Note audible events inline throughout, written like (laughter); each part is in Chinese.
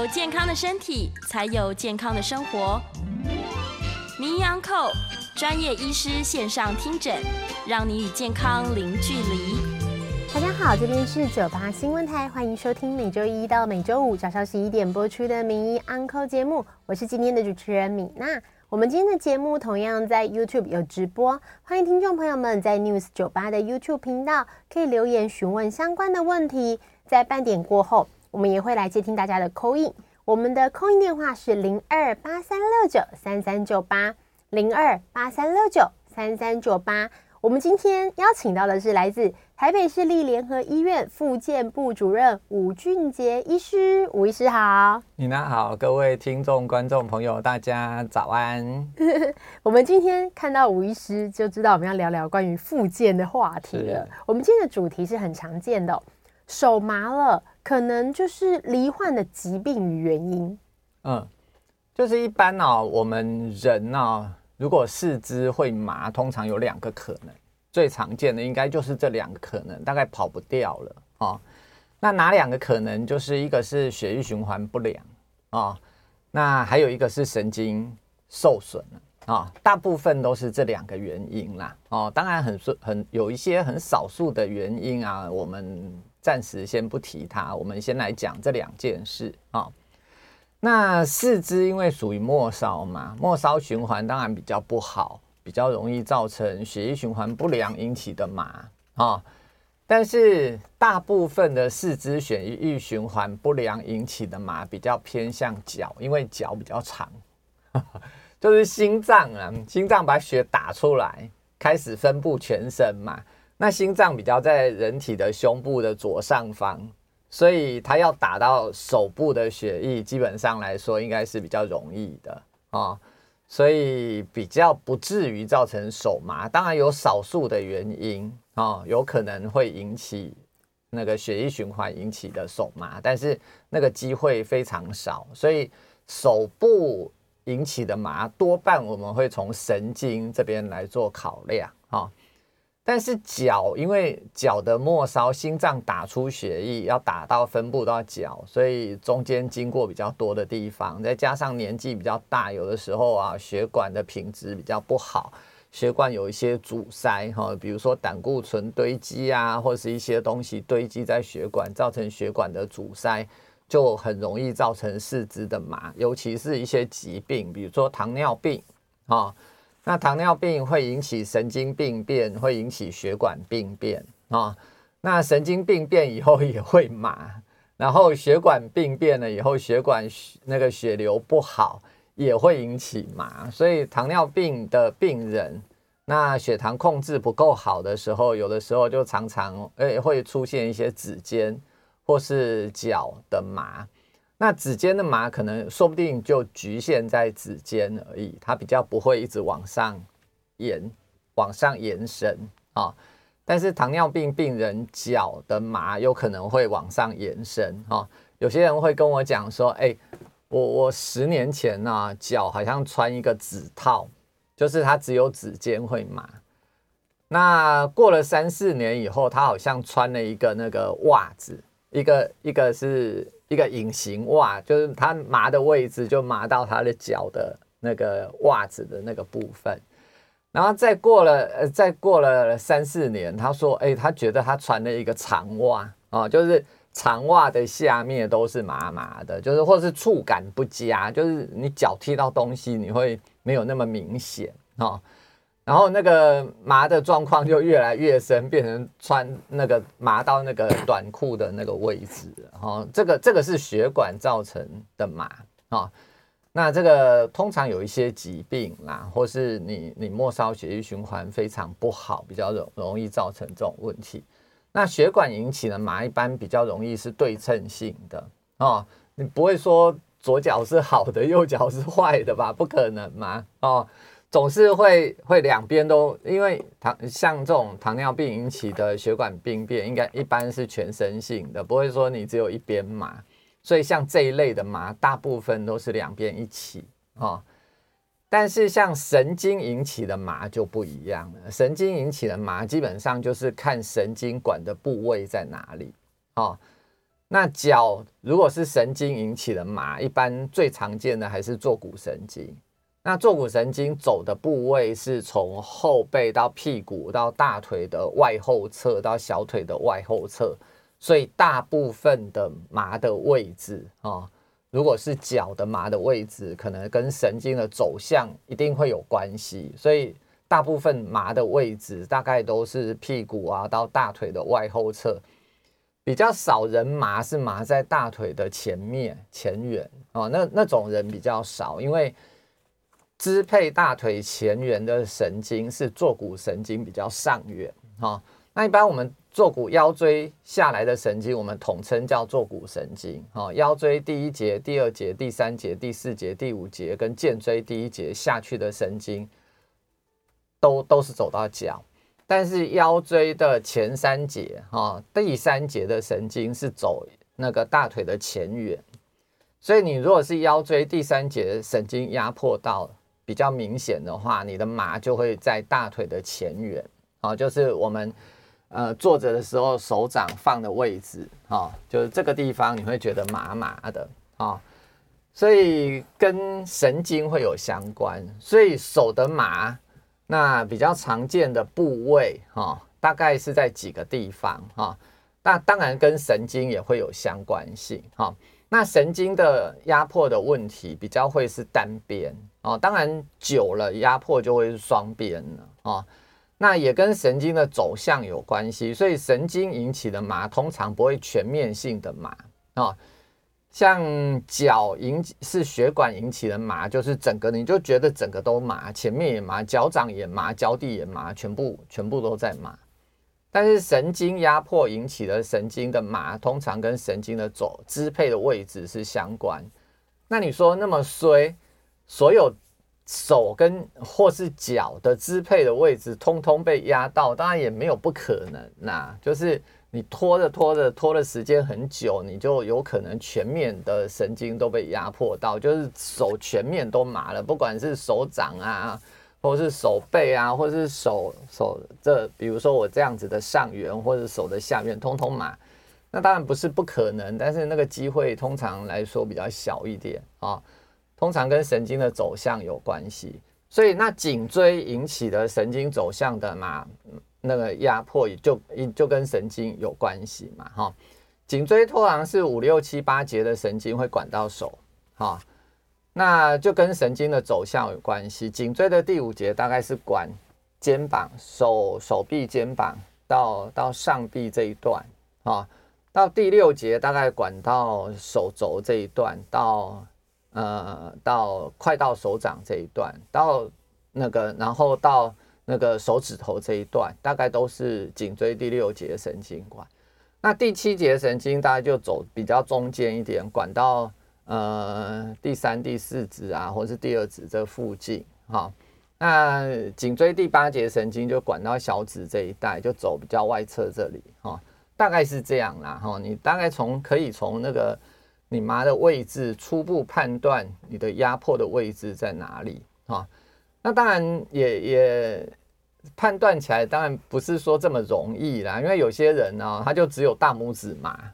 有健康的身体，才有健康的生活。名医安扣专业医师线上听诊，让你与健康零距离。大家好，这边是九八新闻台，欢迎收听每周一到每周五早上十一点播出的名医安扣节目，我是今天的主持人米娜。我们今天的节目同样在 YouTube 有直播，欢迎听众朋友们在 News 九八的 YouTube 频道可以留言询问相关的问题，在半点过后。我们也会来接听大家的 call in，我们的 call in 电话是零二八三六九三三九八零二八三六九三三九八。我们今天邀请到的是来自台北市立联合医院复健部主任吴俊杰医师，吴医师好。你呢好，各位听众观众朋友，大家早安。(laughs) 我们今天看到吴医师，就知道我们要聊聊关于复健的话题了。我们今天的主题是很常见的哦。手麻了，可能就是罹患的疾病与原因。嗯，就是一般呢、哦，我们人呢、哦，如果四肢会麻，通常有两个可能，最常见的应该就是这两个可能，大概跑不掉了哦。那哪两个可能？就是一个是血液循环不良啊、哦，那还有一个是神经受损了啊、大部分都是这两个原因啦。哦，当然很很有一些很少数的原因啊，我们。暂时先不提它，我们先来讲这两件事啊、那四肢因为属于末梢嘛，末梢循环当然比较不好，比较容易造成血液循环不良引起的麻啊、但是大部分的四肢血液循环不良引起的麻比较偏向脚，因为脚比较长，(laughs) 就是心脏啊，心脏把血打出来，开始分布全身嘛。那心脏比较在人体的胸部的左上方，所以它要打到手部的血液，基本上来说应该是比较容易的啊、所以比较不至于造成手麻。当然有少数的原因啊、有可能会引起那个血液循环引起的手麻，但是那个机会非常少。所以手部引起的麻，多半我们会从神经这边来做考量啊。但是脚，因为脚的末梢心脏打出血液要打到分布到脚，所以中间经过比较多的地方，再加上年纪比较大，有的时候啊血管的品质比较不好，血管有一些阻塞哈，比如说胆固醇堆积啊，或是一些东西堆积在血管，造成血管的阻塞，就很容易造成四肢的麻，尤其是一些疾病，比如说糖尿病啊。那糖尿病会引起神经病变，会引起血管病变啊、那神经病变以后也会麻，然后血管病变了以后，血管那个血流不好也会引起麻。所以糖尿病的病人，那血糖控制不够好的时候，有的时候就常常诶会出现一些指尖或是脚的麻。那指尖的麻可能说不定就局限在指尖而已，它比较不会一直往上延、往上延伸啊、但是糖尿病病人脚的麻有可能会往上延伸啊、哦。有些人会跟我讲说：“哎，我我十年前呢、脚好像穿一个指套，就是它只有指尖会麻。那过了三四年以后，他好像穿了一个那个袜子，一个一个是。”一个隐形袜，就是他麻的位置就麻到他的脚的那个袜子的那个部分，然后再过了呃，再过了三四年，他说，哎，他觉得他穿了一个长袜啊，就是长袜的下面都是麻麻的，就是或是触感不佳，就是你脚踢到东西你会没有那么明显啊。然后那个麻的状况就越来越深，变成穿那个麻到那个短裤的那个位置，哈，这个这个是血管造成的麻啊。那这个通常有一些疾病啦，或是你你末梢血液循环非常不好，比较容容易造成这种问题。那血管引起的麻一般比较容易是对称性的哦，你不会说左脚是好的，右脚是坏的吧？不可能嘛哦。总是会会两边都，因为糖像这种糖尿病引起的血管病变，应该一般是全身性的，不会说你只有一边麻。所以像这一类的麻，大部分都是两边一起啊。但是像神经引起的麻就不一样了，神经引起的麻基本上就是看神经管的部位在哪里哦。那脚如果是神经引起的麻，一般最常见的还是坐骨神经。那坐骨神经走的部位是从后背到屁股到大腿的外后侧到小腿的外后侧，所以大部分的麻的位置啊，如果是脚的麻的位置，可能跟神经的走向一定会有关系。所以大部分麻的位置大概都是屁股啊到大腿的外后侧，比较少人麻是麻在大腿的前面前缘哦，那那种人比较少，因为。支配大腿前缘的神经是坐骨神经比较上缘哈，那一般我们坐骨腰椎下来的神经，我们统称叫坐骨神经哈。腰椎第一节、第二节、第三节、第四节、第五节跟荐椎第一节下去的神经，都都是走到脚，但是腰椎的前三节哈，第三节的神经是走那个大腿的前缘，所以你如果是腰椎第三节神经压迫到了。比较明显的话，你的麻就会在大腿的前缘，啊，就是我们呃坐着的时候手掌放的位置，啊，就是这个地方你会觉得麻麻的，啊，所以跟神经会有相关，所以手的麻，那比较常见的部位，哈，大概是在几个地方，哈，那当然跟神经也会有相关性，哈。那神经的压迫的问题比较会是单边哦，当然久了压迫就会是双边了哦。那也跟神经的走向有关系，所以神经引起的麻通常不会全面性的麻哦。像脚引起是血管引起的麻，就是整个你就觉得整个都麻，前面也麻，脚掌也麻，脚底也麻，全部全部都在麻。但是神经压迫引起的神经的麻，通常跟神经的走支配的位置是相关。那你说那么衰，所有手跟或是脚的支配的位置通通被压到，当然也没有不可能呐。就是你拖着拖着拖的时间很久，你就有可能全面的神经都被压迫到，就是手全面都麻了，不管是手掌啊。或是手背啊，或是手手这，比如说我这样子的上缘，或者手的下面，通通麻。那当然不是不可能，但是那个机会通常来说比较小一点啊。通常跟神经的走向有关系，所以那颈椎引起的神经走向的麻，那个压迫也就就跟神经有关系嘛，哈。颈椎通常是五六七八节的神经会管到手，哈。那就跟神经的走向有关系。颈椎的第五节大概是管肩膀、手手臂、肩膀到到上臂这一段啊，到第六节大概管到手肘这一段，到呃到快到手掌这一段，到那个然后到那个手指头这一段，大概都是颈椎第六节神经管。那第七节神经大概就走比较中间一点，管到。呃，第三、第四指啊，或是第二指这附近，哈，那颈椎第八节神经就管到小指这一带，就走比较外侧这里，哈，大概是这样啦，哈，你大概从可以从那个你麻的位置初步判断你的压迫的位置在哪里，哈，那当然也也判断起来，当然不是说这么容易啦，因为有些人呢，他就只有大拇指麻。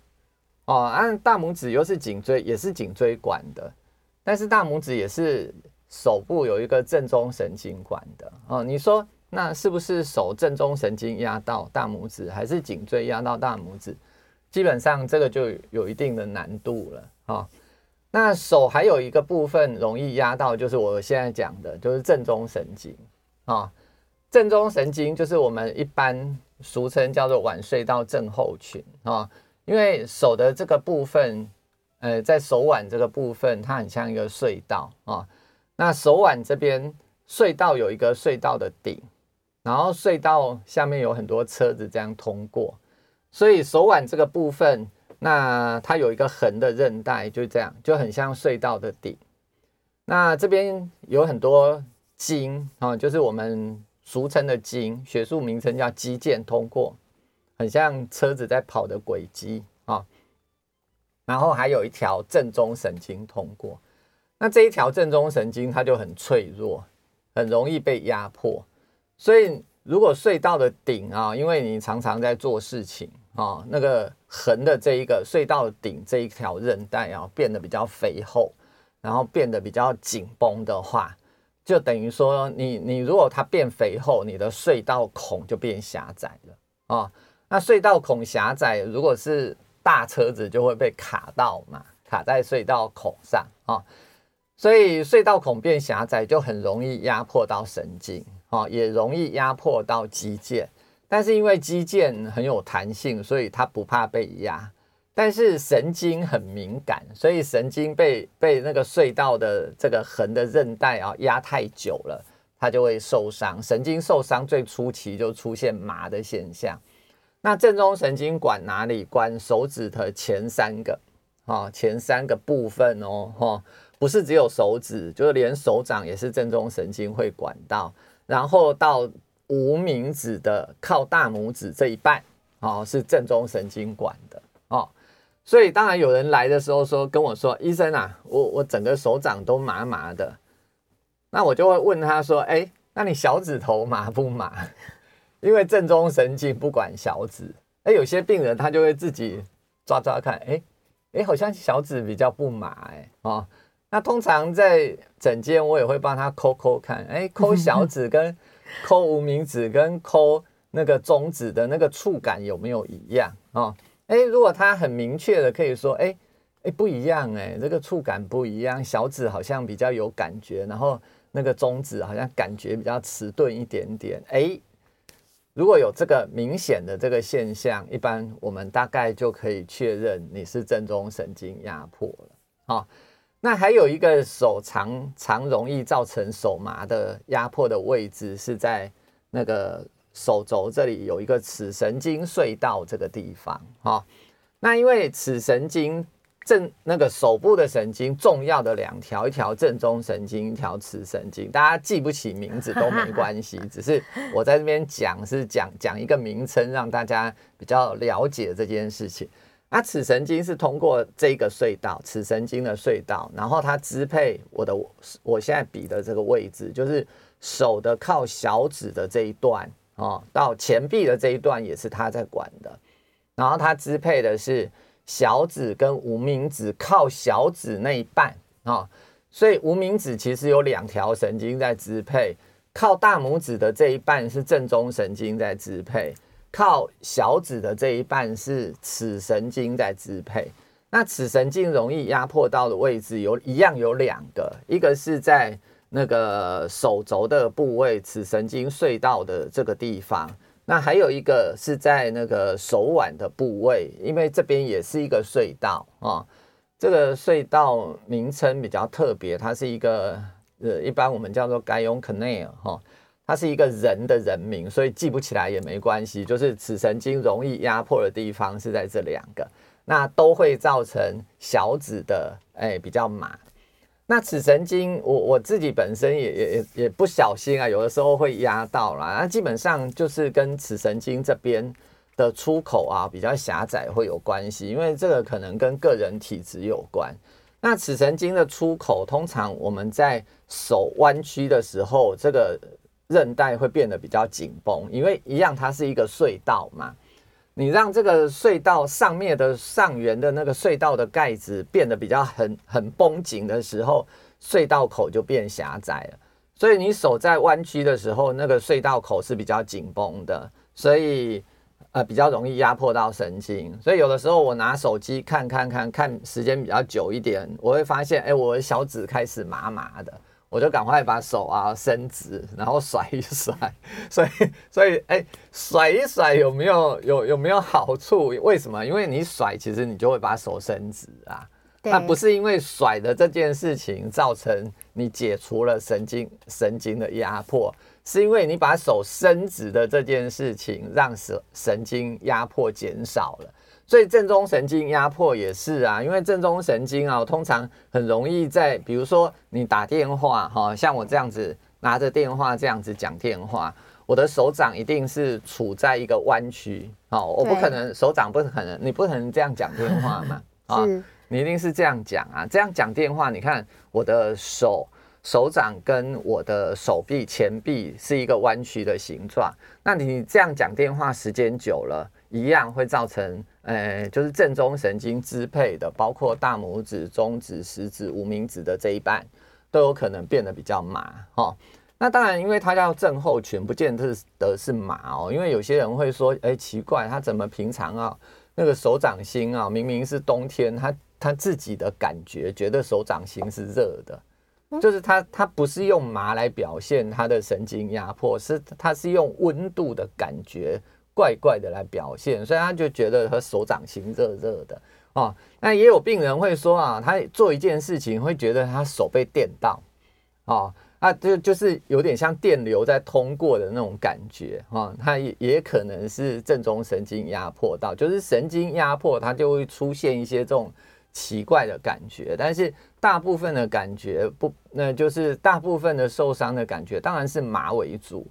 哦，按大拇指又是颈椎，也是颈椎管的，但是大拇指也是手部有一个正中神经管的。哦，你说那是不是手正中神经压到大拇指，还是颈椎压到大拇指？基本上这个就有一定的难度了。哦，那手还有一个部分容易压到，就是我现在讲的，就是正中神经。啊，正中神经就是我们一般俗称叫做腕隧道症候群。啊。因为手的这个部分呃，在手腕这个部分，它很像一个隧道啊。那手腕这边隧道有一个隧道的顶，然后隧道下面有很多车子这样通过，所以手腕这个部分，那它有一个横的韧带，就这样，就很像隧道的顶。那这边有很多筋啊，就是我们俗称的筋，学术名称叫肌腱通过，很像车子在跑的轨迹啊。然后还有一条正中神经通过，那这一条正中神经它就很脆弱，很容易被压迫。所以如果隧道的顶啊，因为你常常在做事情啊，那个横的这一个隧道顶这一条韧带啊，变得比较肥厚，然后变得比较紧绷的话，就等于说你你如果它变肥厚，你的隧道孔就变狭窄了啊。那隧道孔狭窄，如果是大车子就会被卡到嘛，卡在隧道孔上啊，所以隧道孔变狭窄就很容易压迫到神经啊，也容易压迫到肌腱。但是因为肌腱很有弹性，所以它不怕被压。但是神经很敏感，所以神经被被那个隧道的这个横的韧带啊压太久了，它就会受伤。神经受伤最初期就出现麻的现象。那正中神经管哪里？管手指的前三个，啊，前三个部分哦，哈，不是只有手指，就是连手掌也是正中神经会管到，然后到无名指的靠大拇指这一半，哦，是正中神经管的，哦，所以当然有人来的时候说跟我说，医生啊，我我整个手掌都麻麻的，那我就会问他说，哎，那你小指头麻不麻？(laughs) 因为正中神经不管小指，哎，有些病人他就会自己抓抓看，哎，哎，好像小指比较不麻，哎，哦，那通常在诊间我也会帮他抠抠看，哎，抠小指跟 (laughs) 抠无名指跟抠那个中指的那个触感有没有一样哦？哎，如果他很明确的可以说，哎，哎，不一样，哎，这个触感不一样，小指好像比较有感觉，然后那个中指好像感觉比较迟钝一点点，哎。如果有这个明显的这个现象，一般我们大概就可以确认你是正中神经压迫了。好，那还有一个手常常容易造成手麻的压迫的位置是在那个手肘这里有一个尺神经隧道这个地方。好，那因为尺神经。正那个手部的神经重要的两条，一条正中神经，一条尺神经。大家记不起名字都没关系，(laughs) 只是我在这边讲是讲讲一个名称，让大家比较了解这件事情。那尺神经是通过这个隧道，尺神经的隧道，然后它支配我的我现在比的这个位置，就是手的靠小指的这一段哦，到前臂的这一段也是它在管的，然后它支配的是。小指跟无名指靠小指那一半啊，所以无名指其实有两条神经在支配，靠大拇指的这一半是正中神经在支配，靠小指的这一半是尺神经在支配。那尺神经容易压迫到的位置有一样有两个，一个是在那个手肘的部位，尺神经隧道的这个地方。那还有一个是在那个手腕的部位，因为这边也是一个隧道啊。这个隧道名称比较特别，它是一个呃，一般我们叫做 Guillaume Canal 哈，它是一个人的人名，所以记不起来也没关系。就是尺神经容易压迫的地方是在这两个，那都会造成小指的哎比较麻。那尺神经，我我自己本身也也也也不小心啊，有的时候会压到啦。那基本上就是跟尺神经这边的出口啊比较狭窄会有关系，因为这个可能跟个人体质有关。那尺神经的出口，通常我们在手弯曲的时候，这个韧带会变得比较紧绷，因为一样它是一个隧道嘛。你让这个隧道上面的上缘的那个隧道的盖子变得比较很很绷紧的时候，隧道口就变狭窄了。所以你手在弯曲的时候，那个隧道口是比较紧绷的，所以呃比较容易压迫到神经。所以有的时候我拿手机看看看看时间比较久一点，我会发现，哎，我的小指开始麻麻的。我就赶快把手啊伸直，然后甩一甩，(laughs) 所以所以哎，甩一甩有没有有有没有好处？为什么？因为你甩，其实你就会把手伸直啊。那不是因为甩的这件事情造成你解除了神经神经的压迫，是因为你把手伸直的这件事情让神神经压迫减少了。所以正中神经压迫也是啊，因为正中神经啊，通常很容易在，比如说你打电话哈，像我这样子拿着电话这样子讲电话，我的手掌一定是处在一个弯曲哦，我不可能手掌不可能，你不可能这样讲电话嘛啊，你一定是这样讲啊，这样讲电话，你看我的手手掌跟我的手臂前臂是一个弯曲的形状，那你这样讲电话时间久了，一样会造成。呃，就是正中神经支配的，包括大拇指、中指、食指、无名指的这一半，都有可能变得比较麻哦。那当然，因为它叫症候群，不见得得是麻哦。因为有些人会说，哎，奇怪，他怎么平常啊，那个手掌心啊，明明是冬天，他他自己的感觉觉得手掌心是热的，就是他他不是用麻来表现他的神经压迫，是他是用温度的感觉。怪怪的来表现，所以他就觉得他手掌心热热的哦。那也有病人会说啊，他做一件事情会觉得他手被电到哦，啊，就就是有点像电流在通过的那种感觉啊。他也也可能是正中神经压迫到，就是神经压迫，它就会出现一些这种奇怪的感觉。但是大部分的感觉不，那就是大部分的受伤的感觉，当然是麻为主。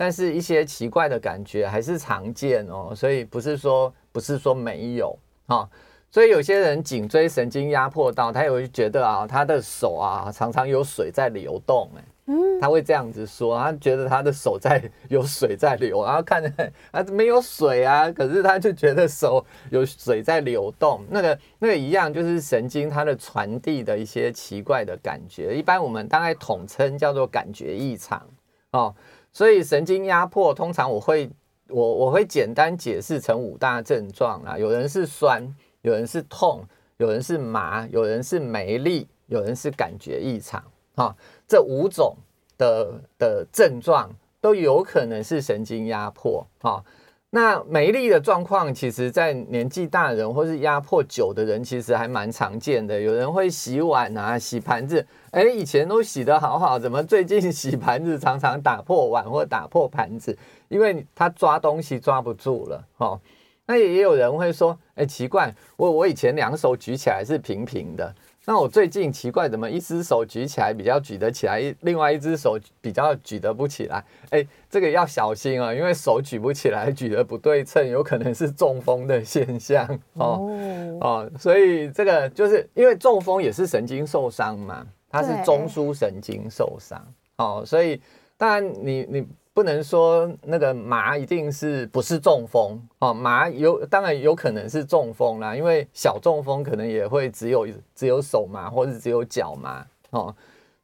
但是一些奇怪的感觉还是常见哦，所以不是说不是说没有啊，所以有些人颈椎神经压迫到，他也会觉得啊，他的手啊常常有水在流动，哎，嗯，他会这样子说，他觉得他的手在有水在流，然后看着 (laughs) 啊没有水啊，可是他就觉得手有水在流动，那个那个一样就是神经它的传递的一些奇怪的感觉，一般我们大概统称叫做感觉异常哦。所以神经压迫，通常我会我我会简单解释成五大症状啊，有人是酸，有人是痛，有人是麻，有人是没力，有人是感觉异常，哈，这五种的的症状都有可能是神经压迫，啊。那没力的状况，其实在年纪大人或是压迫久的人，其实还蛮常见的。有人会洗碗啊、洗盘子，哎，以前都洗得好好，怎么最近洗盘子常常打破碗或打破盘子？因为他抓东西抓不住了，哦。那也有人会说，哎，奇怪，我我以前两手举起来是平平的。那我最近奇怪，怎么一只手举起来比较举得起来，另外一只手比较举得不起来？哎，这个要小心啊，因为手举不起来，举得不对称，有可能是中风的现象哦哦。所以这个就是因为中风也是神经受伤嘛，它是中枢神经受伤哦，所以当然你你。不能说那个麻一定是不是中风哦，麻有当然有可能是中风啦，因为小中风可能也会只有只有手麻或者只有脚麻哦，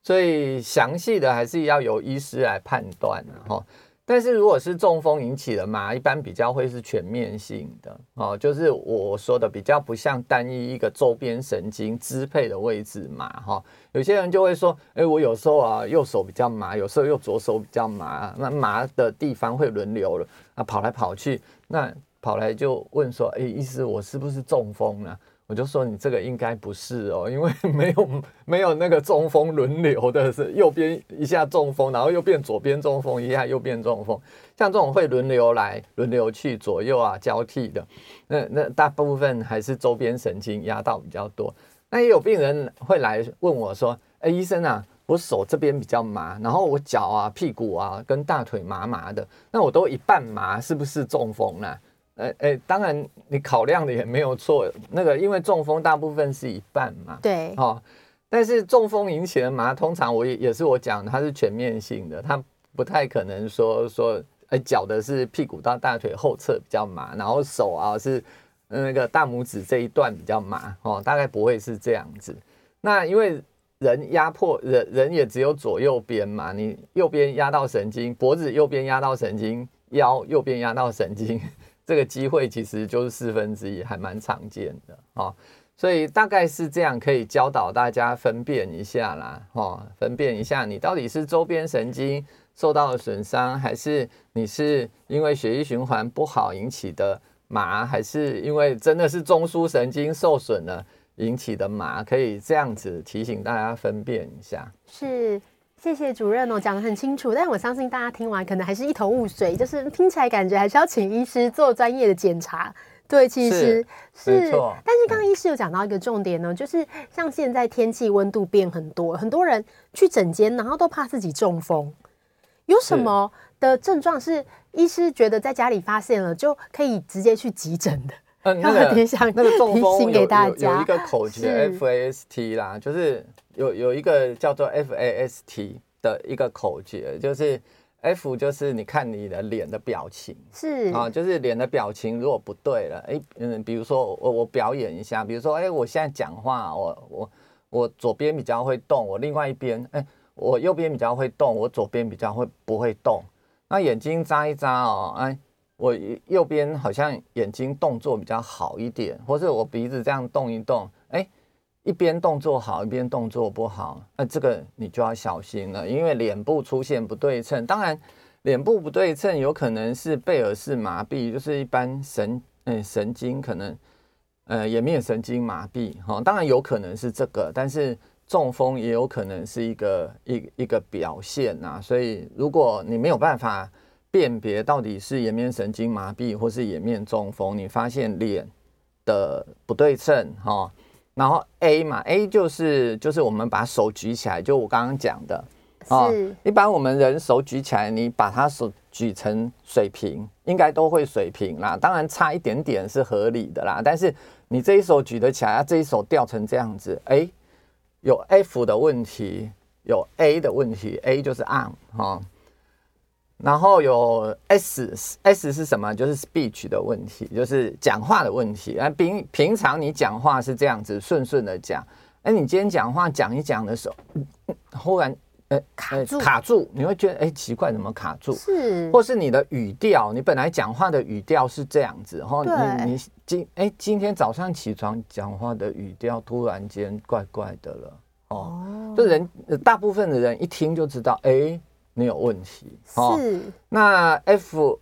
所以详细的还是要由医师来判断的哈。但是如果是中风引起的麻，一般比较会是全面性的哦，就是我说的比较不像单一一个周边神经支配的位置麻哈。有些人就会说，哎，我有时候啊右手比较麻，有时候又左手比较麻，那麻的地方会轮流了啊，跑来跑去，那跑来就问说，哎，意思，我是不是中风了？我就说你这个应该不是哦，因为 (laughs) 没有没有那个中风轮流的，是右边一下中风，然后又变左边中风，一下又变中风，像这种会轮流来轮流去左右啊交替的，那那大部分还是周边神经压到比较多。那也有病人会来问我说，哎，医生啊，我手这边比较麻，然后我脚啊、屁股啊跟大腿麻麻的，那我都一半麻，是不是中风呢？哎哎，当然你考量的也没有错，那个因为中风大部分是一半嘛，对，哦，但是中风引起的麻，通常我也也是我讲它是全面性的，它不太可能说说，哎，脚的是屁股到大腿后侧比较麻，然后手啊是那个大拇指这一段比较麻，哦，大概不会是这样子。那因为人压迫人人也只有左右边嘛，你右边压到神经，脖子右边压到神经，腰右边压到神经。这个机会其实就是四分之一，还蛮常见的哦，所以大概是这样，可以教导大家分辨一下啦，哦，分辨一下你到底是周边神经受到了损伤，还是你是因为血液循环不好引起的麻，还是因为真的是中枢神经受损了引起的麻，可以这样子提醒大家分辨一下。是，谢谢主任哦，讲得很清楚。但我相信大家听完可能还是一头雾水，就是听起来感觉还是要请医师做专业的检查。对，其实是，是但是刚刚医师有讲到一个重点呢，就是像现在天气温度变很多，很多人去诊间，然后都怕自己中风。有什么的症状是医师觉得在家里发现了就可以直接去急诊的？嗯，那个提醒那个中风给大家有，有一个口诀 FAST 啦，就是有有一个叫做 FAST 的一个口诀，就是 F 就是你看你的脸的表情是啊，就是脸的表情如果不对了，哎，嗯，比如说我我表演一下，比如说哎，我现在讲话，我我我左边比较会动，我另外一边哎。我右边比较会动，我左边比较会不会动。那眼睛眨一眨哦，哎，我右边好像眼睛动作比较好一点，或者我鼻子这样动一动，哎，一边动作好，一边动作不好，那这个你就要小心了，因为脸部出现不对称。当然，脸部不对称有可能是贝尔氏麻痹，就是一般神嗯神经可能呃颜面神经麻痹哈，当然有可能是这个，但是。中风也有可能是一个一一个表现呐，所以如果你没有办法辨别到底是颜面神经麻痹或是颜面中风，你发现脸的不对称哈，然后 A 嘛，A 就是就是我们把手举起来，就我刚刚讲的啊，一般我们人手举起来，你把它手举成水平，应该都会水平啦，当然差一点点是合理的啦，但是你这一手举得起来，这一手掉成这样子，哎。有 F 的问题，有 A 的问题，A 就是 arm 哈，然后有 S，S 是什么？就是 speech 的问题，就是讲话的问题。啊，平平常你讲话是这样子顺顺的讲，哎，你今天讲话讲一讲的时候，忽然呃卡住卡住，你会觉得哎奇怪，怎么卡住？是，或是你的语调，你本来讲话的语调是这样子，然后你你。今哎，今天早上起床讲话的语调突然间怪怪的了哦，就人大部分的人一听就知道，哎，你有问题哦。是，那 F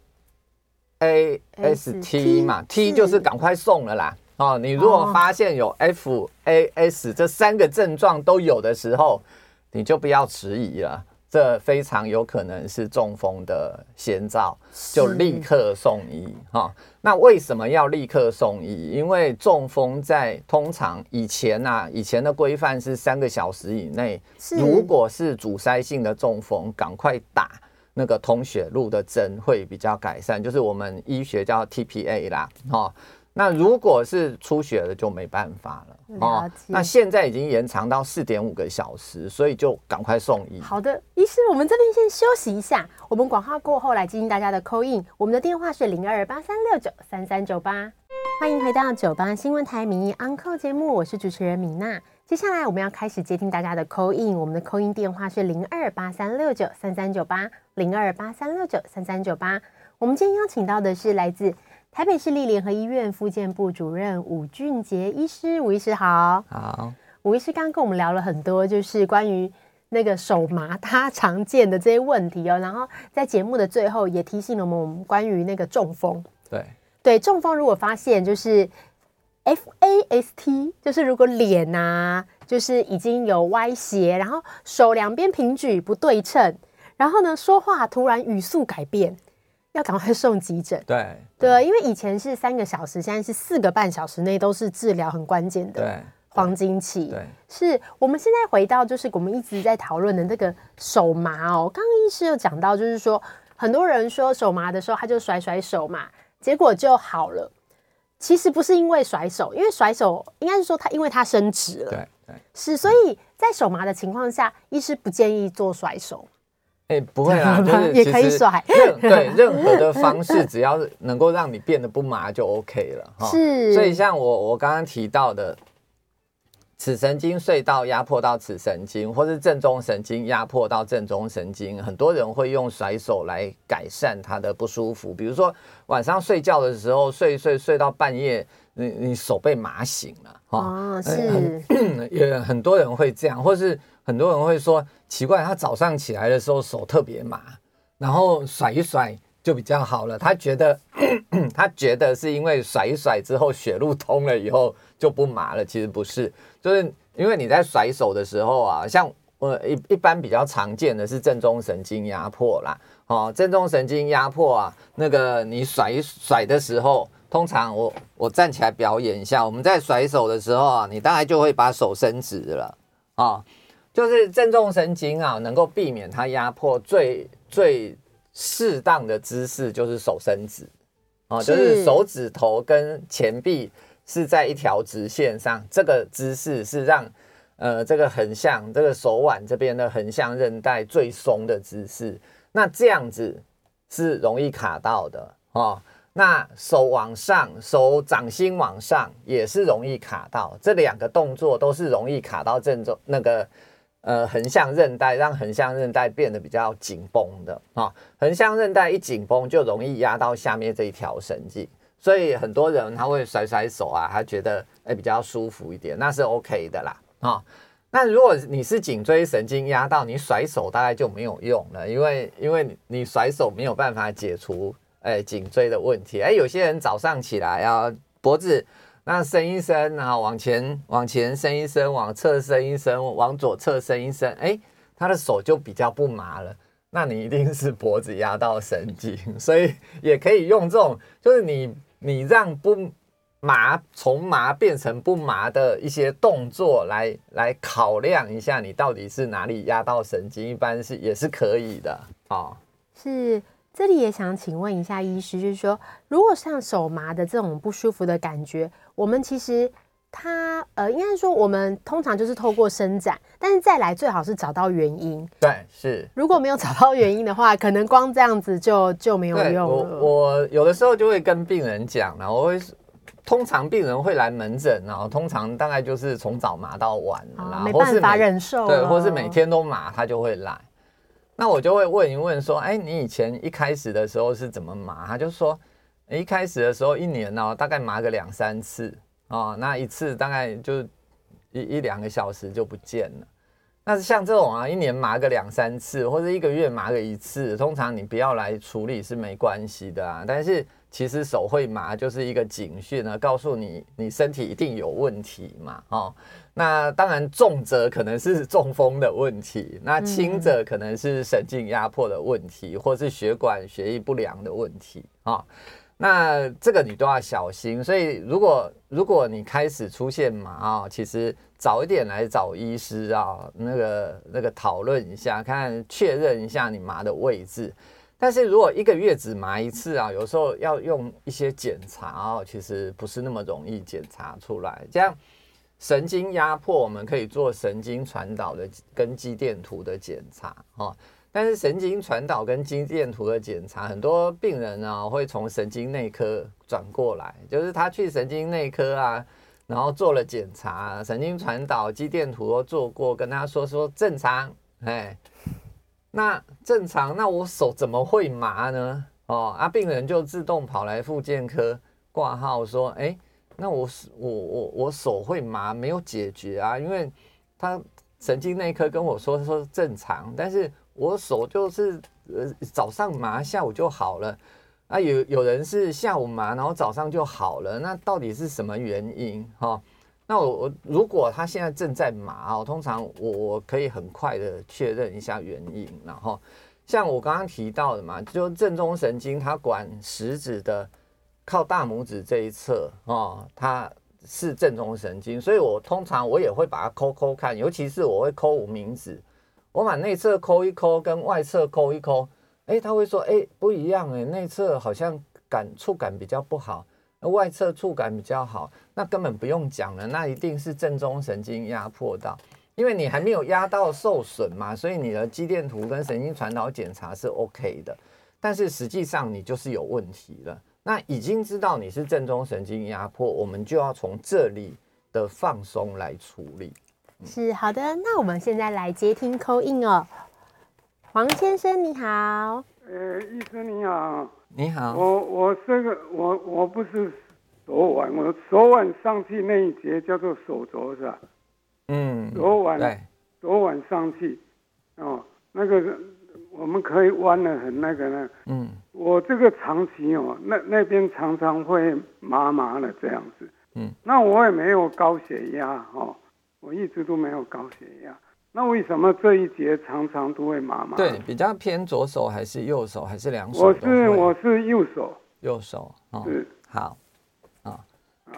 A S T 嘛，T 就是赶快送了啦哦。你如果发现有 F A S 这三个症状都有的时候，你就不要迟疑了。这非常有可能是中风的先兆，就立刻送医哈。那为什么要立刻送医？因为中风在通常以前啊，以前的规范是三个小时以内，如果是阻塞性的中风，赶快打那个通血路的针会比较改善，就是我们医学叫 TPA 啦，哈。那如果是出血了，就没办法了哦。那现在已经延长到四点五个小时，所以就赶快送医。好的，医师，我们这边先休息一下。我们广告过后来进行大家的 call in，我们的电话是零二八三六九三三九八。欢迎回到九八新闻台名医 Uncle 节目，我是主持人米娜。接下来我们要开始接听大家的 call in，我们的 call in 电话是零二八三六九三三九八零二八三六九三三九八。我们今天邀请到的是来自。台北市立联合医院复健部主任伍俊杰医师，伍医师好。好，伍医师刚刚跟我们聊了很多，就是关于那个手麻他常见的这些问题哦。然后在节目的最后也提醒了我们关于那个中风。对对，中风如果发现就是 FAST，就是如果脸呐、啊，就是已经有歪斜，然后手两边平举不对称，然后呢说话突然语速改变。要赶快送急诊。对对，因为以前是三个小时，现在是四个半小时内都是治疗很关键的黄金期。对，是我们现在回到就是我们一直在讨论的那个手麻哦。刚刚医师有讲到，就是说很多人说手麻的时候，他就甩甩手嘛，结果就好了。其实不是因为甩手，因为甩手应该是说他因为他伸直了。对对，是，所以在手麻的情况下，医师不建议做甩手。不会啦，就是也可以甩。任对任何的方式，只要能够让你变得不麻就 OK 了哈。是，所以像我我刚刚提到的，尺神经隧道压迫到尺神经，或是正中神经压迫到正中神经，很多人会用甩手来改善他的不舒服。比如说晚上睡觉的时候，睡一睡睡到半夜，你你手被麻醒了哈。哦，是，(clears throat) 也很多人会这样，或是。很多人会说奇怪，他早上起来的时候手特别麻，然后甩一甩就比较好了。他觉得 (clears throat) 他觉得是因为甩一甩之后血路通了以后就不麻了，其实不是，就是因为你在甩手的时候啊，像我一一般比较常见的是正中神经压迫啦，哦，正中神经压迫啊，那个你甩一甩的时候，通常我我站起来表演一下，我们在甩手的时候啊，你大概就会把手伸直了啊。就是正中神经啊，能够避免它压迫最最适当的姿势就是手伸直啊，就是手指头跟前臂是在一条直线上，这个姿势是让呃这个横向这个手腕这边的横向韧带最松的姿势。那这样子是容易卡到的啊。那手往上，手掌心往上也是容易卡到，这两个动作都是容易卡到正中那个。呃，横向韧带让横向韧带变得比较紧绷的啊，横向韧带一紧绷就容易压到下面这一条神经，所以很多人他会甩甩手啊，他觉得哎比较舒服一点，那是 OK 的啦啊。那如果你是颈椎神经压到，你甩手大概就没有用了，因为因为你甩手没有办法解除哎颈椎的问题。哎，有些人早上起来啊，脖子。那伸一伸，然后往前往前伸一伸，往侧伸一伸，往左侧伸一伸，哎，他的手就比较不麻了。那你一定是脖子压到神经，(laughs) 所以也可以用这种，就是你你让不麻从麻变成不麻的一些动作来来考量一下，你到底是哪里压到神经，一般是也是可以的、哦。是。这里也想请问一下医师，就是说，如果像手麻的这种不舒服的感觉，我们其实它呃，应该说我们通常就是透过伸展，但是再来最好是找到原因。对，是。如果没有找到原因的话，可能光这样子就就没有用了。我我有的时候就会跟病人讲了，我会通常病人会来门诊，然后通常大概就是从早麻到晚了，啊，没办法忍受，对，或是每天都麻，他就会来。那我就会问一问说，哎，你以前一开始的时候是怎么麻？他就说，一开始的时候一年呢，大概麻个两三次啊，那一次大概就一一两个小时就不见了。那像这种啊，一年麻个两三次，或者一个月麻个一次，通常你不要来处理是没关系的啊。但是其实手会麻就是一个警讯呢，告诉你你身体一定有问题嘛，哦。那当然，重则可能是中风的问题，那轻则可能是神经压迫的问题，或是血管血液不良的问题啊。那这个你都要小心。所以，如果如果你开始出现麻啊，其实早一点来找医师啊，那个那个讨论一下，看确认一下你麻的位置。但是如果一个月只麻一次啊，有时候要用一些检查啊，其实不是那么容易检查出来。这样。神经压迫，我们可以做神经传导的跟肌电图的检查哦，但是神经传导跟肌电图的检查，很多病人呢会从神经内科转过来，就是他去神经内科啊，然后做了检查，神经传导、肌电图都做过，跟他说说正常，哎，那正常，那我手怎么会麻呢？哦，啊，病人就自动跑来复健科挂号说，哎。那我我我我手会麻，没有解决啊，因为他神经内科跟我说说正常，但是我手就是呃早上麻，下午就好了啊。有有人是下午麻，然后早上就好了，那到底是什么原因哈？那我我如果他现在正在麻哦，通常我我可以很快的确认一下原因，然后像我刚刚提到的嘛，就正中神经它管食指的。靠大拇指这一侧哦，它是正中神经，所以我通常我也会把它抠抠看，尤其是我会抠无名指，我把内侧抠一抠，跟外侧抠一抠，哎，他会说，哎，不一样哎，内侧好像感触感比较不好，外侧触感比较好，那根本不用讲了，那一定是正中神经压迫到，因为你还没有压到受损嘛，所以你的肌电图跟神经传导检查是 OK 的，但是实际上你就是有问题了。那已经知道你是正中神经压迫，我们就要从这里的放松来处理。是好的，那我们现在来接听 call in 哦，黄先生你好。呃，医生你好。你好。我我这个我我不是手腕，我手腕上去那一节叫做手肘是吧？嗯。手腕。对。手腕上去，哦，那个我们可以弯的很那个呢。嗯。我这个长期哦，那那边常常会麻麻的这样子。嗯，那我也没有高血压哦，我一直都没有高血压。那为什么这一节常常都会麻麻？对，比较偏左手还是右手还是两手？我是我是右手。右手哦，是好啊。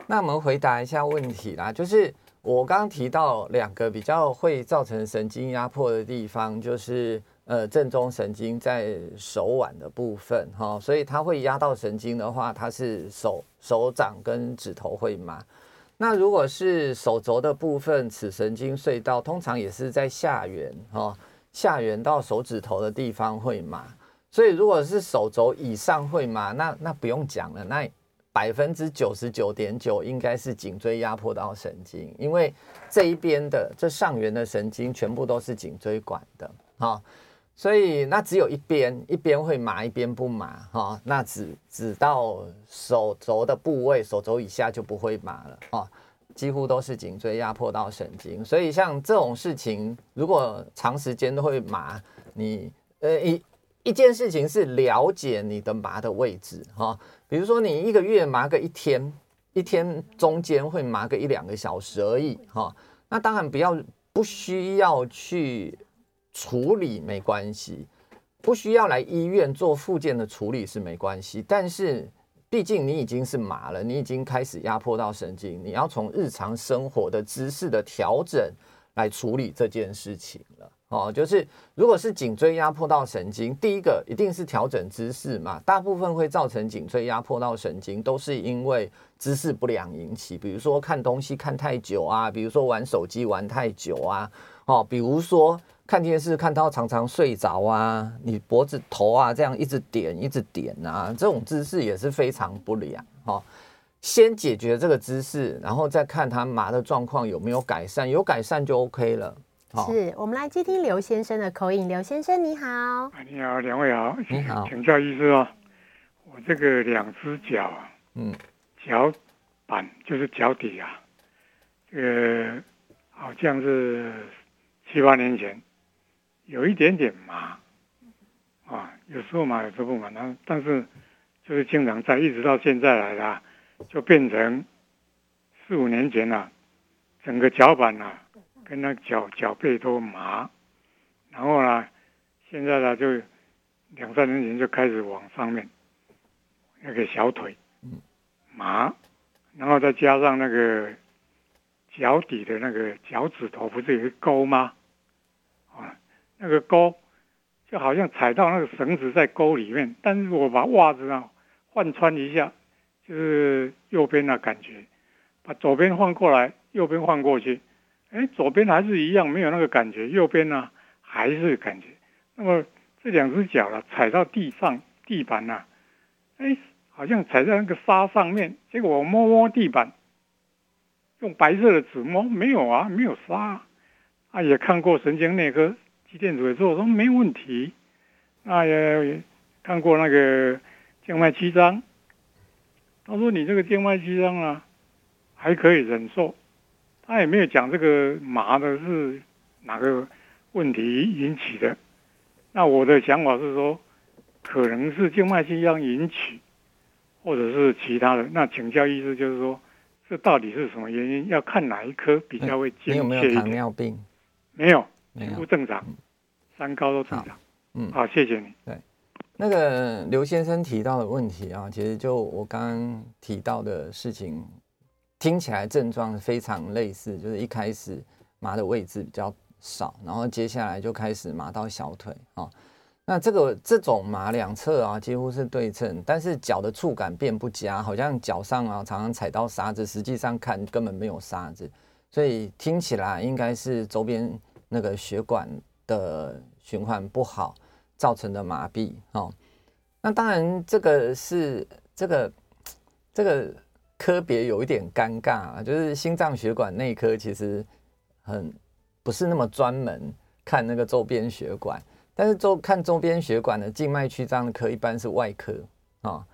那我们回答一下问题啦，就是我刚刚提到两个比较会造成神经压迫的地方，就是。呃，正中神经在手腕的部分，哈，所以它会压到神经的话，它是手手掌跟指头会麻。那如果是手肘的部分，尺神经隧道通常也是在下缘，哦，下缘到手指头的地方会麻。所以如果是手肘以上会麻，那那不用讲了，那百分之九十九点九应该是颈椎压迫到神经，因为这一边的这上缘的神经全部都是颈椎管的，哈。所以那只有一边，一边会麻，一边不麻，哈。那只只到手肘的部位，手肘以下就不会麻了，啊。几乎都是颈椎压迫到神经。所以像这种事情，如果长时间都会麻，你呃一一件事情是了解你的麻的位置，哈。比如说你一个月麻个一天，一天中间会麻个一两个小时而已，哈。那当然不要不需要去。处理没关系，不需要来医院做复健的处理是没关系。但是，毕竟你已经是麻了，你已经开始压迫到神经，你要从日常生活的姿势的调整来处理这件事情了。哦，就是如果是颈椎压迫到神经，第一个一定是调整姿势嘛。大部分会造成颈椎压迫到神经，都是因为姿势不良引起，比如说看东西看太久啊，比如说玩手机玩太久啊，哦，比如说。看电视看到常常睡着啊，你脖子头啊这样一直点一直点啊，这种姿势也是非常不良哈。先解决这个姿势，然后再看他麻的状况有没有改善，有改善就 OK 了。是我们来接听刘先生的口音，刘先生你好。你好，两位好，你好，请教医师哦。我这个两只脚，嗯，脚板就是脚底啊，这个好像是七八年前。有一点点麻，啊，有时候麻，有时候不麻，那但是就是经常在，一直到现在来了，就变成四五年前了，整个脚板啊，跟那脚脚背都麻，然后呢，现在呢就两三年前就开始往上面那个小腿麻，然后再加上那个脚底的那个脚趾头不是有一个沟吗？那个沟就好像踩到那个绳子在沟里面，但是我把袜子啊换穿一下，就是右边的感觉，把左边换过来，右边换过去，哎，左边还是一样没有那个感觉，右边呢还是感觉。那么这两只脚了踩到地上地板呐，哎，好像踩在那个沙上面，结果我摸摸地板，用白色的纸摸，没有啊，没有沙。啊，也看过神经内科。电子做说没问题，那也看过那个静脉曲张，他说你这个静脉曲张啊还可以忍受，他也没有讲这个麻的是哪个问题引起的。那我的想法是说，可能是静脉曲张引起，或者是其他的。那请教医师就是说，这到底是什么原因？要看哪一科比较会精确一点？你有没有糖尿病？没有，全部正常。三高都正常，嗯，好，谢谢你。对，那个刘先生提到的问题啊，其实就我刚刚提到的事情，听起来症状非常类似，就是一开始麻的位置比较少，然后接下来就开始麻到小腿啊。那这个这种麻两侧啊，几乎是对称，但是脚的触感变不佳，好像脚上啊常常踩到沙子，实际上看根本没有沙子，所以听起来应该是周边那个血管。的循环不好造成的麻痹哦，那当然这个是这个这个科别有一点尴尬啊，就是心脏血管内科其实很不是那么专门看那个周边血管，但是周看周边血管的静脉曲张的科一般是外科啊、哦，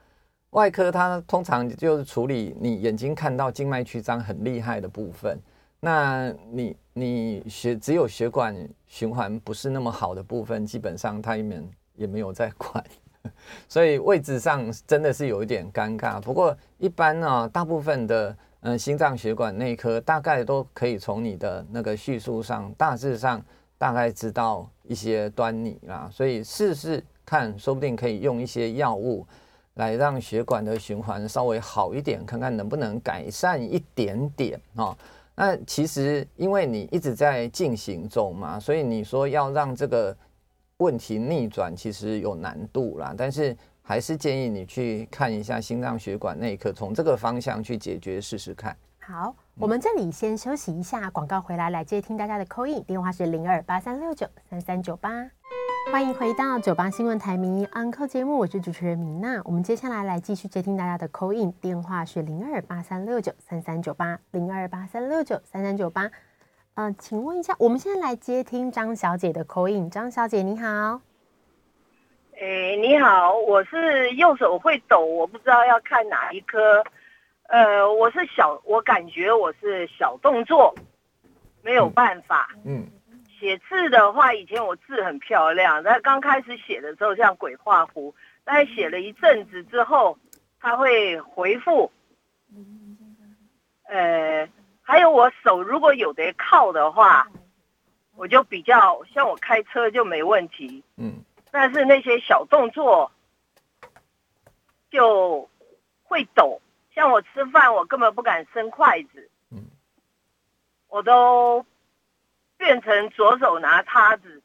外科它通常就是处理你眼睛看到静脉曲张很厉害的部分。那你你血只有血管循环不是那么好的部分，基本上他也没也没有在管 (laughs) 所以位置上真的是有一点尴尬。不过一般呢，大部分的嗯心脏血管内科大概都可以从你的那个叙述上，大致上大概知道一些端倪啦。所以试试看，说不定可以用一些药物来让血管的循环稍微好一点，看看能不能改善一点点啊。那其实因为你一直在进行中嘛，所以你说要让这个问题逆转，其实有难度啦。但是还是建议你去看一下心脏血管内科，从这个方向去解决试试看。好，我们这里先休息一下，广告回来来接听大家的 c a in，电话是零二八三六九三三九八。欢迎回到九八新闻台名医 Uncle 节目，我是主持人米娜。我们接下来来继续接听大家的 call in，电话是零二八三六九三三九八零二八三六九三三九八。呃，请问一下，我们现在来接听张小姐的 call in。张小姐你好，哎，你好，我是右手会抖，我不知道要看哪一科。呃，我是小，我感觉我是小动作，没有办法。嗯。嗯写字的话，以前我字很漂亮，但刚开始写的时候像鬼画符，但是写了一阵子之后，他会回复。呃，还有我手如果有得靠的话，我就比较像我开车就没问题。嗯，但是那些小动作就会抖，像我吃饭，我根本不敢伸筷子。嗯，我都。变成左手拿叉子，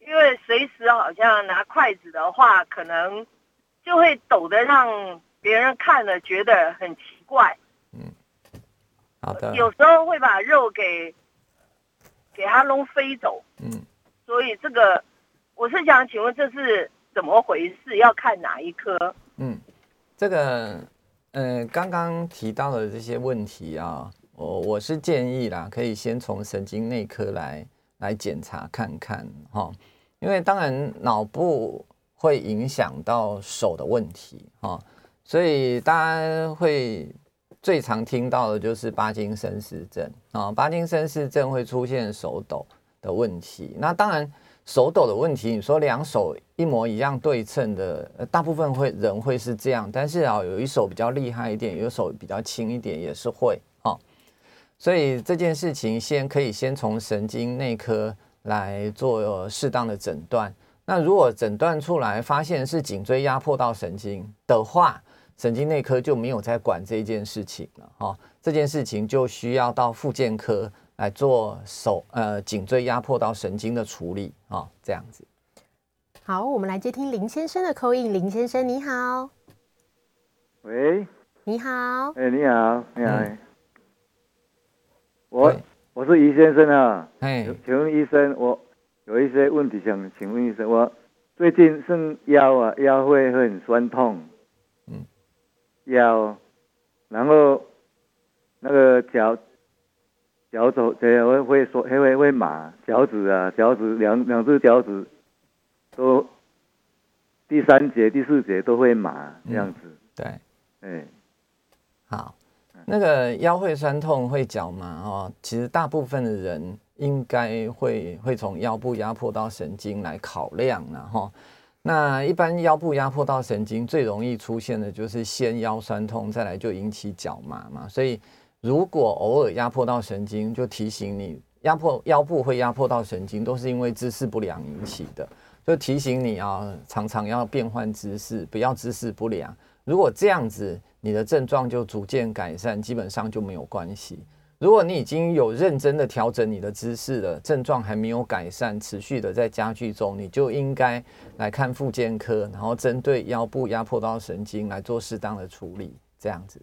因为随时好像拿筷子的话，可能就会抖得让别人看了觉得很奇怪。嗯，好的。有时候会把肉给给它弄飞走。嗯，所以这个我是想请问这是怎么回事？要看哪一颗？嗯，这个嗯，刚刚提到的这些问题啊。我我是建议啦，可以先从神经内科来来检查看看哈，因为当然脑部会影响到手的问题哈，所以大家会最常听到的就是巴金森氏症啊，巴金森氏症会出现手抖的问题。那当然手抖的问题，你说两手一模一样对称的，大部分会人会是这样，但是啊，有一手比较厉害一点，有一手比较轻一点，也是会。哦所以这件事情先可以先从神经内科来做适当的诊断。那如果诊断出来发现是颈椎压迫到神经的话，神经内科就没有在管这件事情了哈。这件事情就需要到复健科来做手呃颈椎压迫到神经的处理啊，这样子。好，我们来接听林先生的 call in。林先生你好，喂，你好，哎，你好，你好。嗯我我是于先生啊，哎，请问医生，我有一些问题想请问医生。我最近是腰啊，腰会会很酸痛，嗯，腰，然后那个脚脚走这会会说会会会麻，脚趾啊脚趾两两只脚趾都第三节第四节都会麻这样子，嗯、对，哎，好。那个腰会酸痛会脚麻哦，其实大部分的人应该会会从腰部压迫到神经来考量了哈。那一般腰部压迫到神经最容易出现的就是先腰酸痛，再来就引起脚麻嘛。所以如果偶尔压迫到神经，就提醒你压迫腰部会压迫到神经，都是因为姿势不良引起的，就提醒你啊，常常要变换姿势，不要姿势不良。如果这样子，你的症状就逐渐改善，基本上就没有关系。如果你已经有认真的调整你的姿势了，症状还没有改善，持续的在加剧中，你就应该来看复健科，然后针对腰部压迫到神经来做适当的处理，这样子。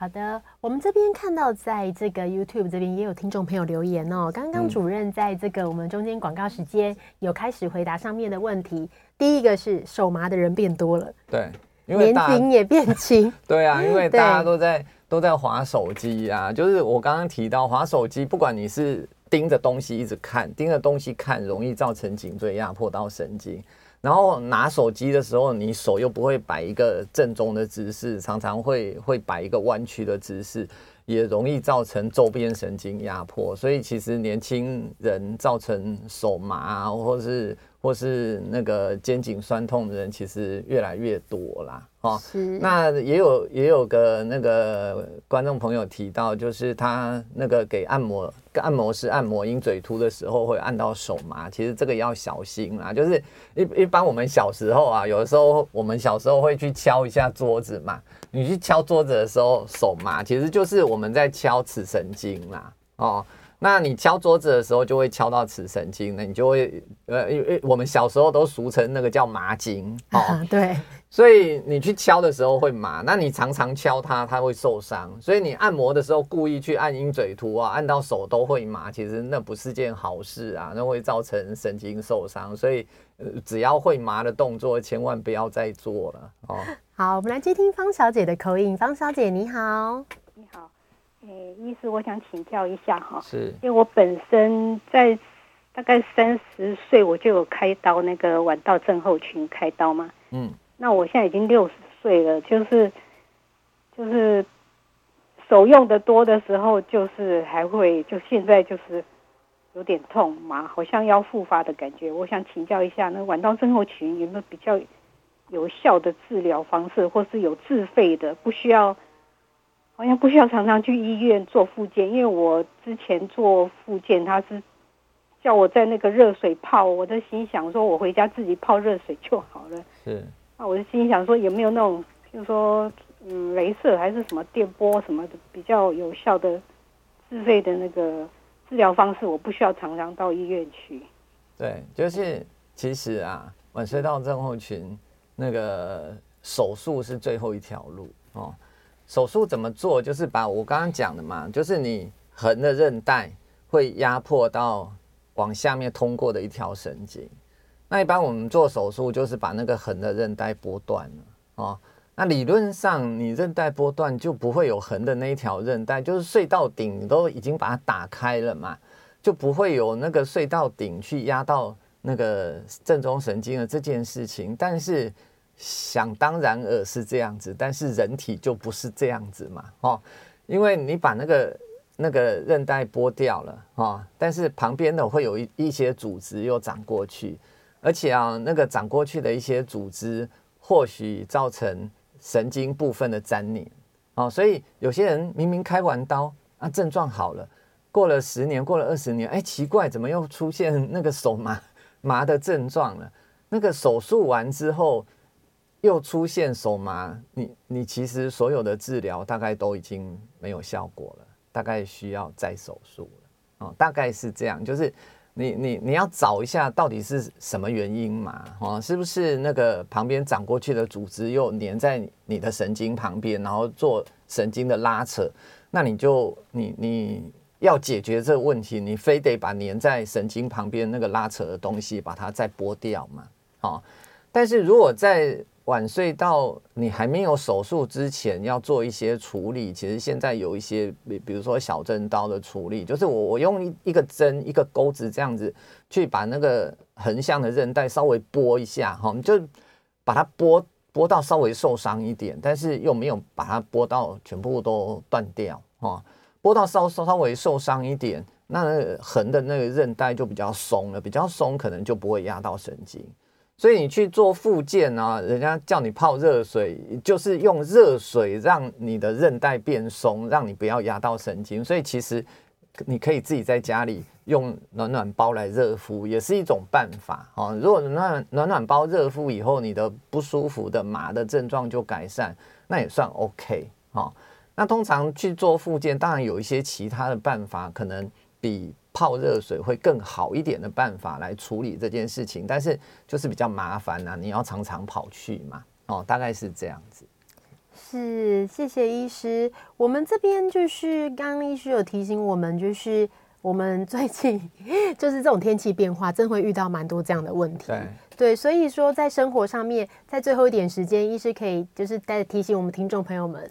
好的，我们这边看到，在这个 YouTube 这边也有听众朋友留言哦。刚刚主任在这个我们中间广告时间有开始回答上面的问题。第一个是手麻的人变多了，对。因为年龄也变轻，(laughs) 对啊，因为大家都在都在划手机啊。就是我刚刚提到划手机，不管你是盯着东西一直看，盯着东西看，容易造成颈椎压迫到神经。然后拿手机的时候，你手又不会摆一个正宗的姿势，常常会会摆一个弯曲的姿势，也容易造成周边神经压迫。所以其实年轻人造成手麻啊，或是 (laughs) 或是那个肩颈酸痛的人，其实越来越多啦。哦，那也有也有个那个观众朋友提到，就是他那个给按摩按摩师按摩鹰嘴凸的时候，会按到手麻。其实这个要小心啦。就是一一般我们小时候啊，有的时候我们小时候会去敲一下桌子嘛。你去敲桌子的时候手麻，其实就是我们在敲齿神经啦。哦。那你敲桌子的时候就会敲到尺神经，那你就会呃，因为我们小时候都俗称那个叫麻筋 (laughs) 哦，对，所以你去敲的时候会麻，那你常常敲它，它会受伤，所以你按摩的时候故意去按鹰嘴突啊，按到手都会麻，其实那不是件好事啊，那会造成神经受伤，所以呃，只要会麻的动作，千万不要再做了哦。好，我们来接听方小姐的口音，方小姐你好。诶，医师，我想请教一下哈，是，因为我本身在大概三十岁我就有开刀，那个晚到症候群开刀嘛，嗯，那我现在已经六十岁了，就是就是手用的多的时候，就是还会就现在就是有点痛嘛，好像要复发的感觉。我想请教一下，那晚到症候群有没有比较有效的治疗方式，或是有自费的，不需要？好像不需要常常去医院做复健，因为我之前做复健，他是叫我在那个热水泡，我的心想说，我回家自己泡热水就好了。(laughs) 是，那我就心想说，有没有那种，就是说，嗯，镭射还是什么电波什么的比较有效的自费的那个治疗方式，我不需要常常到医院去。对，就是其实啊，晚睡到症候群那个手术是最后一条路哦。手术怎么做？就是把我刚刚讲的嘛，就是你横的韧带会压迫到往下面通过的一条神经。那一般我们做手术就是把那个横的韧带剥断了哦。那理论上你韧带剥断就不会有横的那一条韧带，就是隧道顶都已经把它打开了嘛，就不会有那个隧道顶去压到那个正中神经的这件事情。但是想当然尔是这样子，但是人体就不是这样子嘛，哦，因为你把那个那个韧带剥掉了，哦，但是旁边的会有一一些组织又长过去，而且啊，那个长过去的一些组织或许造成神经部分的粘连，哦，所以有些人明明开完刀啊，症状好了，过了十年，过了二十年，哎，奇怪，怎么又出现那个手麻麻的症状了？那个手术完之后。又出现手麻，你你其实所有的治疗大概都已经没有效果了，大概需要再手术了哦，大概是这样，就是你你你要找一下到底是什么原因嘛，哦，是不是那个旁边长过去的组织又粘在你的神经旁边，然后做神经的拉扯？那你就你你要解决这个问题，你非得把粘在神经旁边那个拉扯的东西把它再剥掉嘛，哦，但是如果在晚睡到你还没有手术之前要做一些处理，其实现在有一些，比比如说小针刀的处理，就是我我用一一个针一个钩子这样子去把那个横向的韧带稍微拨一下，哈，就把它拨拨到稍微受伤一点，但是又没有把它拨到全部都断掉，哈，拨到稍稍稍微受伤一点，那横的那个韧带就比较松了，比较松可能就不会压到神经。所以你去做复健啊，人家叫你泡热水，就是用热水让你的韧带变松，让你不要压到神经。所以其实你可以自己在家里用暖暖包来热敷，也是一种办法啊。如果暖暖暖包热敷以后，你的不舒服的麻的症状就改善，那也算 OK 啊。那通常去做复健，当然有一些其他的办法，可能比。泡热水会更好一点的办法来处理这件事情，但是就是比较麻烦呐、啊，你要常常跑去嘛，哦，大概是这样子。是，谢谢医师。我们这边就是刚刚医师有提醒我们，就是我们最近 (laughs) 就是这种天气变化，真会遇到蛮多这样的问题。对，对，所以说在生活上面，在最后一点时间，医师可以就是再提醒我们听众朋友们。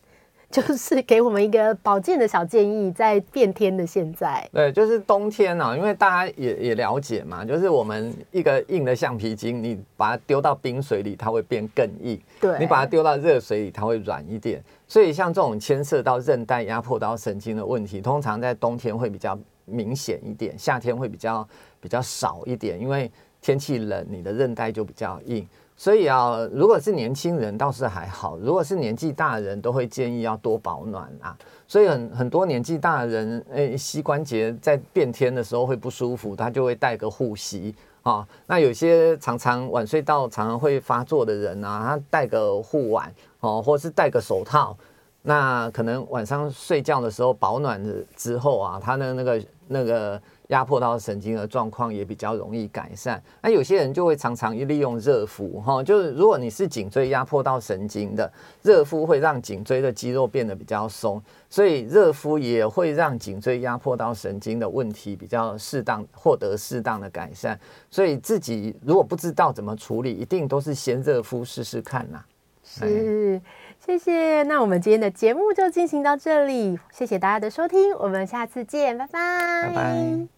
就是给我们一个保健的小建议，在变天的现在，对，就是冬天啊，因为大家也也了解嘛，就是我们一个硬的橡皮筋，你把它丢到冰水里，它会变更硬；对，你把它丢到热水里，它会软一点。所以像这种牵涉到韧带压迫到神经的问题，通常在冬天会比较明显一点，夏天会比较比较少一点，因为。天气冷，你的韧带就比较硬。所以啊，如果是年轻人倒是还好，如果是年纪大的人，都会建议要多保暖啊。所以很很多年纪大的人，诶，膝关节在变天的时候会不舒服，他就会带个护膝啊。那有些常常晚睡到常常会发作的人啊，他带个护腕哦，或是戴个手套，那可能晚上睡觉的时候保暖了之后啊，他的那个那个。压迫到神经的状况也比较容易改善。那有些人就会常常利用热敷，哈，就是如果你是颈椎压迫到神经的，热敷会让颈椎的肌肉变得比较松，所以热敷也会让颈椎压迫到神经的问题比较适当获得适当的改善。所以自己如果不知道怎么处理，一定都是先热敷试试看呐。是，谢谢。那我们今天的节目就进行到这里，谢谢大家的收听，我们下次见，拜拜。拜拜。